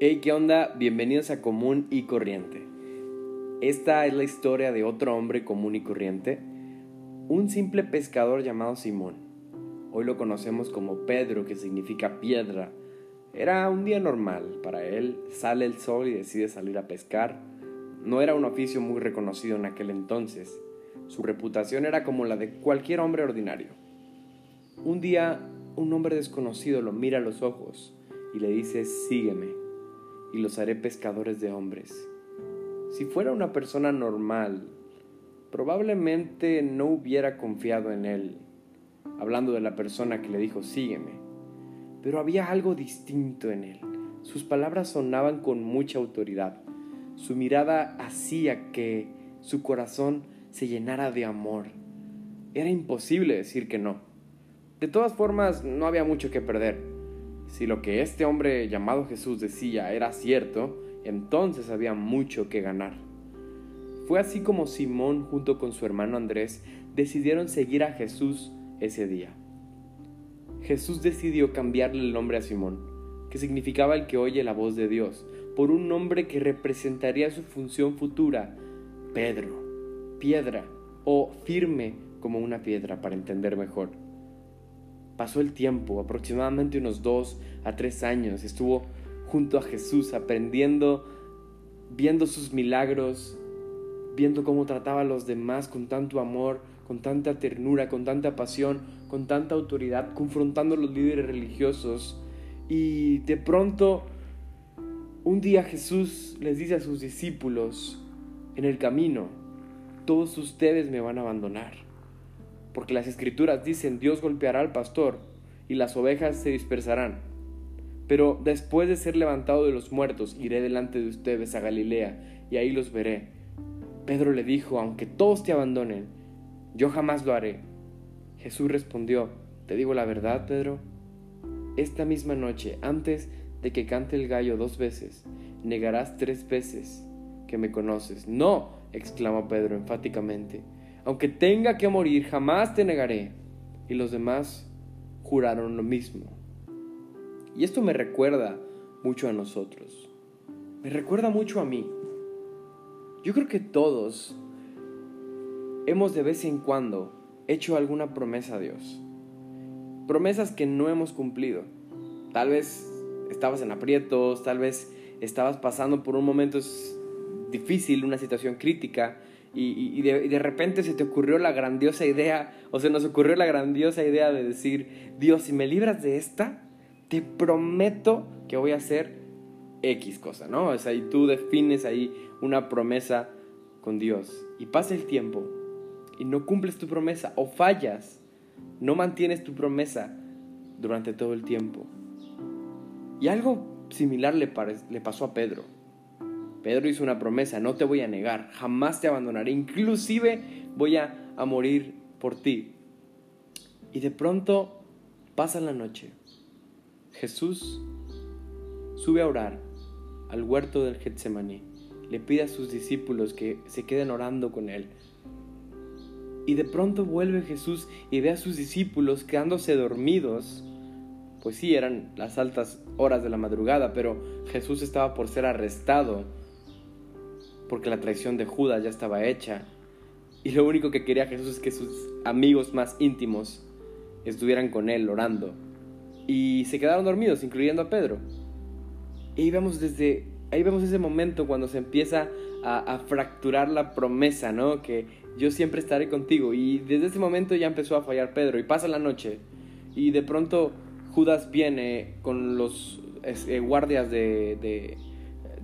Hey, ¿qué onda? Bienvenidos a Común y Corriente. Esta es la historia de otro hombre común y corriente, un simple pescador llamado Simón. Hoy lo conocemos como Pedro, que significa piedra. Era un día normal para él, sale el sol y decide salir a pescar. No era un oficio muy reconocido en aquel entonces. Su reputación era como la de cualquier hombre ordinario. Un día, un hombre desconocido lo mira a los ojos y le dice, sígueme, y los haré pescadores de hombres. Si fuera una persona normal, probablemente no hubiera confiado en él, hablando de la persona que le dijo, sígueme. Pero había algo distinto en él. Sus palabras sonaban con mucha autoridad. Su mirada hacía que su corazón se llenara de amor. Era imposible decir que no. De todas formas, no había mucho que perder. Si lo que este hombre llamado Jesús decía era cierto, entonces había mucho que ganar. Fue así como Simón junto con su hermano Andrés decidieron seguir a Jesús ese día. Jesús decidió cambiarle el nombre a Simón, que significaba el que oye la voz de Dios, por un nombre que representaría su función futura, Pedro, piedra o firme como una piedra para entender mejor. Pasó el tiempo, aproximadamente unos dos a tres años, estuvo junto a Jesús aprendiendo, viendo sus milagros, viendo cómo trataba a los demás con tanto amor, con tanta ternura, con tanta pasión, con tanta autoridad, confrontando a los líderes religiosos. Y de pronto, un día Jesús les dice a sus discípulos en el camino, todos ustedes me van a abandonar porque las escrituras dicen Dios golpeará al pastor y las ovejas se dispersarán. Pero después de ser levantado de los muertos, iré delante de ustedes a Galilea y ahí los veré. Pedro le dijo, aunque todos te abandonen, yo jamás lo haré. Jesús respondió, te digo la verdad, Pedro, esta misma noche, antes de que cante el gallo dos veces, negarás tres veces que me conoces. No, exclamó Pedro enfáticamente aunque tenga que morir, jamás te negaré. Y los demás juraron lo mismo. Y esto me recuerda mucho a nosotros. Me recuerda mucho a mí. Yo creo que todos hemos de vez en cuando hecho alguna promesa a Dios. Promesas que no hemos cumplido. Tal vez estabas en aprietos, tal vez estabas pasando por un momento difícil, una situación crítica, y, de, repente se te ocurrió la grandiosa idea, o se nos ocurrió la grandiosa idea de decir, Dios, si me libras de esta, te prometo que voy a hacer X cosa, ¿no? O sea, y tú defines ahí una promesa con Dios. Y pasa el tiempo y no cumples tu promesa o fallas, no mantienes tu promesa durante todo el tiempo. Y algo similar le, le pasó a Pedro. Pedro hizo una promesa, no te voy a negar, jamás te abandonaré, inclusive voy a, morir por ti. Y de pronto pasa la noche. Jesús sube a orar al huerto del Getsemaní. Le pide a sus discípulos que se queden orando con él. Y de pronto vuelve Jesús y ve a sus discípulos quedándose dormidos. Pues sí, eran las altas horas de la madrugada, pero Jesús estaba por ser arrestado porque la traición de Judas ya estaba hecha. Y lo único que quería Jesús es que sus amigos más íntimos estuvieran con él orando. Y se quedaron dormidos, incluyendo a Pedro. Y ahí vemos desde ahí vemos ese momento cuando se empieza a, fracturar la promesa, ¿no? Que yo siempre estaré contigo. Y desde ese momento ya empezó a fallar Pedro. Y pasa la noche. Y de pronto Judas viene con los eh, guardias de, de,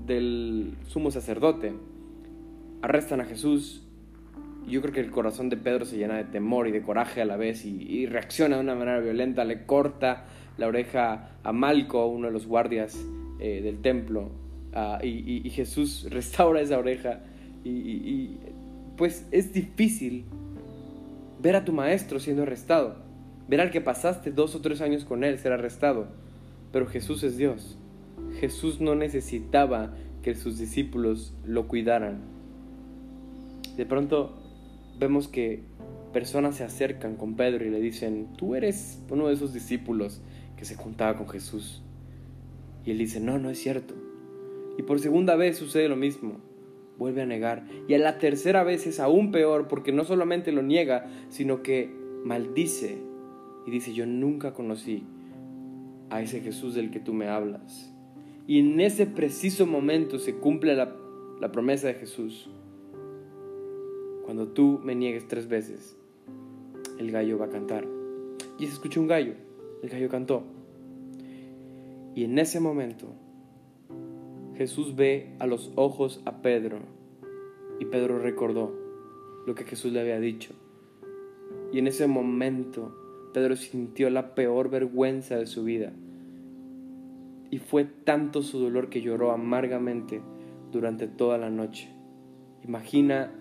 del sumo sacerdote arrestan a Jesús. Yo creo que el corazón de Pedro se llena de temor y de coraje a la vez y, reacciona de una manera violenta. Le corta la oreja a Malco, uno de los guardias eh, del templo, ah, y, Jesús restaura esa oreja. Y, pues es difícil ver a tu maestro siendo arrestado, ver al que pasaste dos o tres años con él ser arrestado. Pero Jesús es Dios. Jesús no necesitaba que sus discípulos lo cuidaran de pronto vemos que personas se acercan con Pedro y le dicen, tú eres uno de esos discípulos que se juntaba con Jesús. Y él dice, no, no es cierto. Y por segunda vez sucede lo mismo. Vuelve a negar. Y a la tercera vez es aún peor porque no solamente lo niega, sino que maldice y dice, yo nunca conocí a ese Jesús del que tú me hablas. Y en ese preciso momento se cumple la, la promesa de Jesús. Cuando tú me niegues tres veces, el gallo va a cantar. Y se escuchó un gallo, el gallo cantó. Y en ese momento Jesús ve a los ojos a Pedro y Pedro recordó lo que Jesús le había dicho. Y en ese momento Pedro sintió la peor vergüenza de su vida. Y fue tanto su dolor que lloró amargamente durante toda la noche. Imagina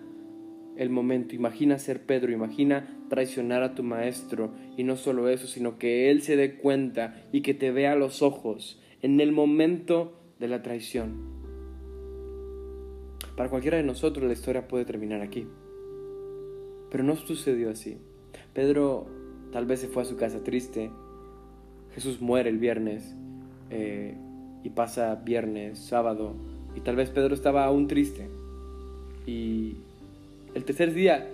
el momento, imagina ser Pedro, imagina traicionar a tu maestro. Y no solo eso, sino que él se dé cuenta y que te vea los ojos en el momento de la traición. Para cualquiera de nosotros la historia puede terminar aquí, pero no sucedió así. Pedro tal vez se fue a su casa triste, Jesús muere el viernes eh, y pasa viernes, sábado, y tal vez Pedro estaba aún triste. Y el tercer día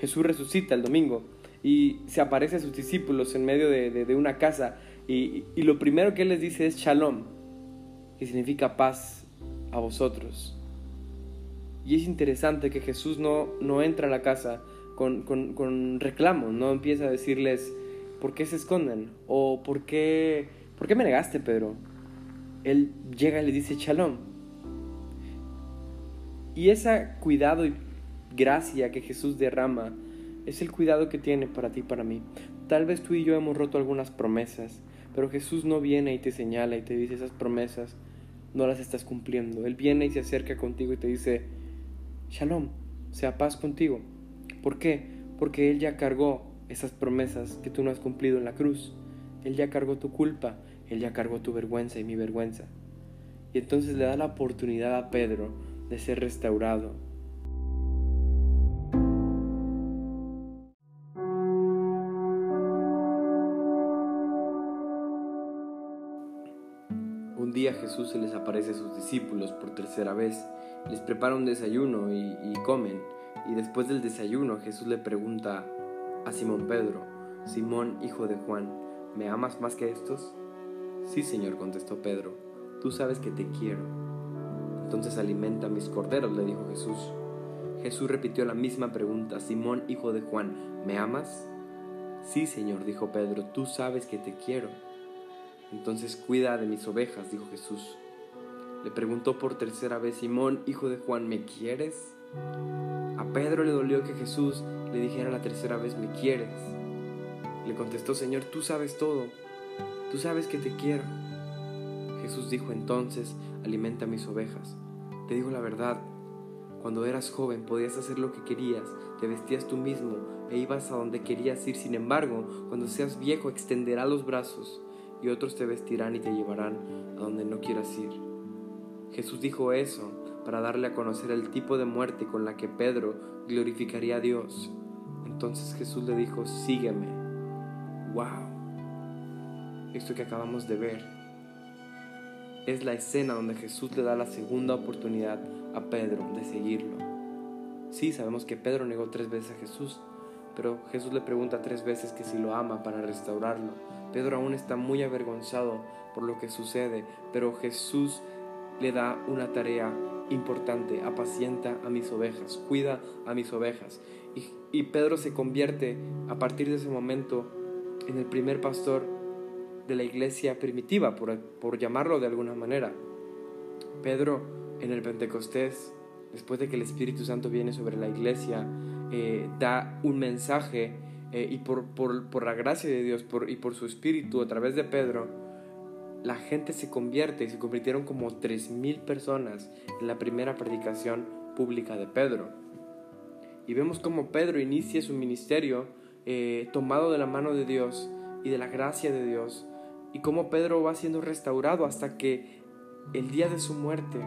Jesús resucita el domingo y se aparece a sus discípulos en medio de, una casa y, lo primero que él les dice es shalom, que significa paz a vosotros. Y es interesante que Jesús no, no entra a la casa con, con, reclamos, no empieza a decirles por qué se esconden o por qué, por qué me negaste, Pedro. Él llega y le dice shalom. Y ese cuidado y gracia que Jesús derrama es el cuidado que tiene para ti y para mí. Tal vez tú y yo hemos roto algunas promesas, pero Jesús no viene y te señala y te dice esas promesas no las estás cumpliendo. Él viene y se acerca contigo y te dice, Shalom, sea paz contigo. ¿Por qué? Porque Él ya cargó esas promesas que tú no has cumplido en la cruz. Él ya cargó tu culpa, Él ya cargó tu vergüenza y mi vergüenza. Y entonces le da la oportunidad a Pedro de ser restaurado, Un día Jesús se les aparece a sus discípulos por tercera vez, les prepara un desayuno y, comen, y después del desayuno Jesús le pregunta a Simón Pedro, Simón hijo de Juan, ¿me amas más que estos? Sí, Señor, contestó Pedro, tú sabes que te quiero. Entonces alimenta mis corderos, le dijo Jesús. Jesús repitió la misma pregunta, Simón hijo de Juan, ¿me amas? Sí, Señor, dijo Pedro, tú sabes que te quiero. Entonces cuida de mis ovejas, dijo Jesús. Le preguntó por tercera vez Simón, hijo de Juan, ¿me quieres? A Pedro le dolió que Jesús le dijera la tercera vez, ¿me quieres? Le contestó, Señor, tú sabes todo, tú sabes que te quiero. Jesús dijo entonces, alimenta mis ovejas. Te digo la verdad, cuando eras joven podías hacer lo que querías, te vestías tú mismo e ibas a donde querías ir. Sin embargo, cuando seas viejo extenderá los brazos y otros te vestirán y te llevarán a donde no quieras ir. Jesús dijo eso para darle a conocer el tipo de muerte con la que Pedro glorificaría a Dios. Entonces Jesús le dijo, sígueme. ¡Wow! Esto que acabamos de ver es la escena donde Jesús le da la segunda oportunidad a Pedro de seguirlo. Sí, sabemos que Pedro negó tres veces a Jesús, pero Jesús le pregunta tres veces que si lo ama para restaurarlo. Pedro aún está muy avergonzado por lo que sucede, pero Jesús le da una tarea importante, apacienta a mis ovejas, cuida a mis ovejas. Y, Pedro se convierte a partir de ese momento en el primer pastor de la iglesia primitiva, por, llamarlo de alguna manera. Pedro en el Pentecostés, después de que el Espíritu Santo viene sobre la iglesia, eh, da un mensaje eh, y por, por, la gracia de Dios por, y por su espíritu a través de Pedro, la gente se convierte y se convirtieron como 3.000 personas en la primera predicación pública de Pedro. Y vemos cómo Pedro inicia su ministerio eh, tomado de la mano de Dios y de la gracia de Dios, y cómo Pedro va siendo restaurado hasta que el día de su muerte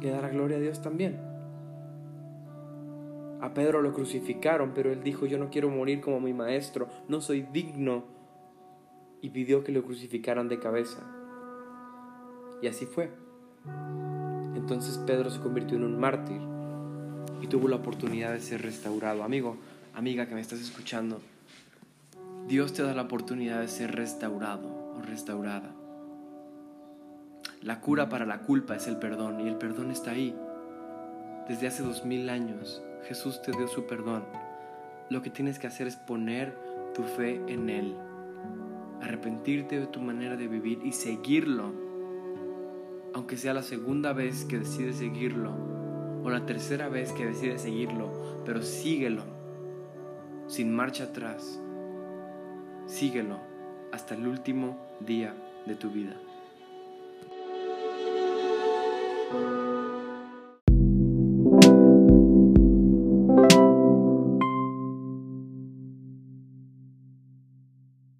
le dará gloria a Dios también. A Pedro lo crucificaron, pero él dijo, yo no quiero morir como mi maestro, no soy digno. Y pidió que lo crucificaran de cabeza. Y así fue. Entonces Pedro se convirtió en un mártir y tuvo la oportunidad de ser restaurado. Amigo, amiga que me estás escuchando, Dios te da la oportunidad de ser restaurado o restaurada. La cura para la culpa es el perdón y el perdón está ahí. Desde hace dos mil años Jesús te dio su perdón. Lo que tienes que hacer es poner tu fe en Él, arrepentirte de tu manera de vivir y seguirlo, aunque sea la segunda vez que decides seguirlo o la tercera vez que decides seguirlo, pero síguelo, sin marcha atrás, síguelo hasta el último día de tu vida.